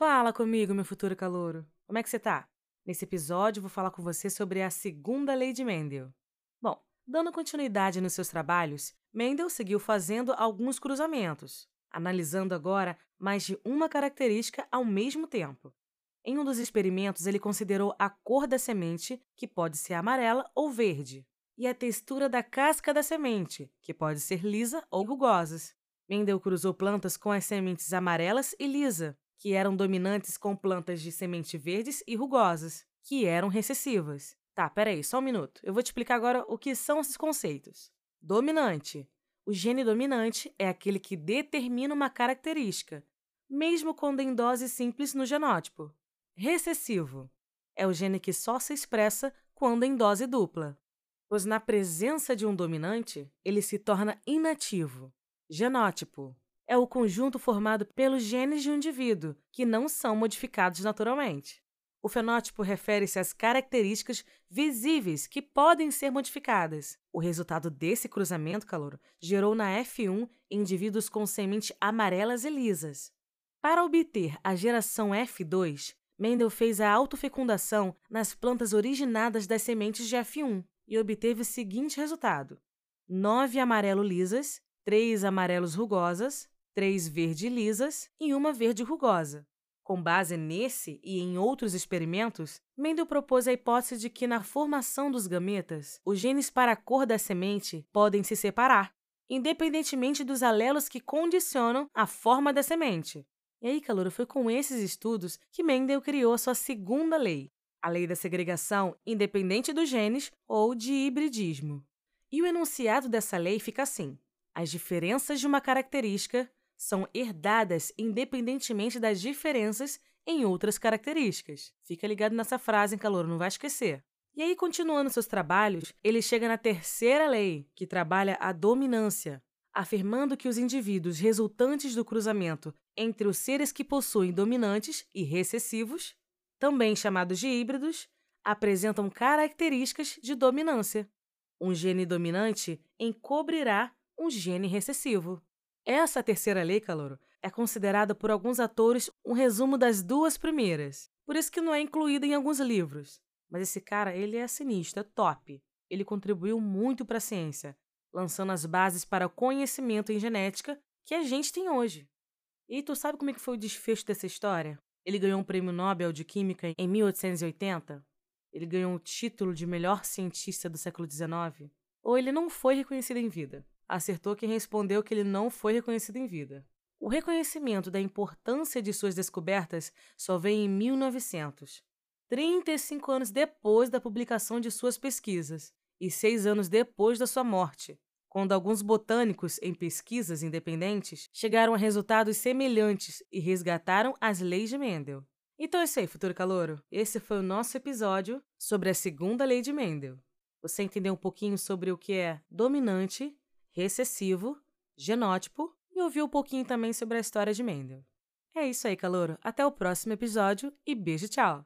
Fala comigo, meu futuro calouro. Como é que você tá? Nesse episódio, vou falar com você sobre a segunda lei de Mendel. Bom, dando continuidade nos seus trabalhos, Mendel seguiu fazendo alguns cruzamentos, analisando agora mais de uma característica ao mesmo tempo. Em um dos experimentos, ele considerou a cor da semente, que pode ser amarela ou verde, e a textura da casca da semente, que pode ser lisa ou rugosas. Mendel cruzou plantas com as sementes amarelas e lisa, que eram dominantes com plantas de semente verdes e rugosas, que eram recessivas. Tá, peraí, só um minuto. Eu vou te explicar agora o que são esses conceitos. Dominante. O gene dominante é aquele que determina uma característica, mesmo quando em dose simples no genótipo. Recessivo. É o gene que só se expressa quando em dose dupla, pois na presença de um dominante, ele se torna inativo. Genótipo é o conjunto formado pelos genes de um indivíduo, que não são modificados naturalmente. O fenótipo refere-se às características visíveis que podem ser modificadas. O resultado desse cruzamento calor gerou na F1 indivíduos com semente amarelas e lisas. Para obter a geração F2, Mendel fez a autofecundação nas plantas originadas das sementes de F1 e obteve o seguinte resultado: nove amarelo lisas três amarelos rugosas, três verde lisas e uma verde rugosa. Com base nesse e em outros experimentos, Mendel propôs a hipótese de que na formação dos gametas, os genes para a cor da semente podem se separar, independentemente dos alelos que condicionam a forma da semente. E aí, Calouro, foi com esses estudos que Mendel criou a sua segunda lei, a lei da segregação independente dos genes ou de hibridismo. E o enunciado dessa lei fica assim: as diferenças de uma característica são herdadas independentemente das diferenças em outras características. Fica ligado nessa frase, em calor, não vai esquecer. E aí, continuando seus trabalhos, ele chega na terceira lei, que trabalha a dominância, afirmando que os indivíduos resultantes do cruzamento entre os seres que possuem dominantes e recessivos, também chamados de híbridos, apresentam características de dominância. Um gene dominante encobrirá um gene recessivo. Essa terceira lei, Calouro, é considerada por alguns atores um resumo das duas primeiras. Por isso que não é incluída em alguns livros. Mas esse cara, ele é sinistro, é top. Ele contribuiu muito para a ciência, lançando as bases para o conhecimento em genética que a gente tem hoje. E tu sabe como é que foi o desfecho dessa história? Ele ganhou um prêmio Nobel de Química em 1880? Ele ganhou o título de melhor cientista do século XIX? Ou ele não foi reconhecido em vida? Acertou quem respondeu que ele não foi reconhecido em vida. O reconhecimento da importância de suas descobertas só vem em 1900, 35 anos depois da publicação de suas pesquisas e seis anos depois da sua morte, quando alguns botânicos, em pesquisas independentes, chegaram a resultados semelhantes e resgataram as leis de Mendel. Então é isso aí, futuro calouro. Esse foi o nosso episódio sobre a segunda lei de Mendel. Você entendeu um pouquinho sobre o que é dominante recessivo, genótipo e ouviu um pouquinho também sobre a história de Mendel. É isso aí, calouro. Até o próximo episódio e beijo, tchau!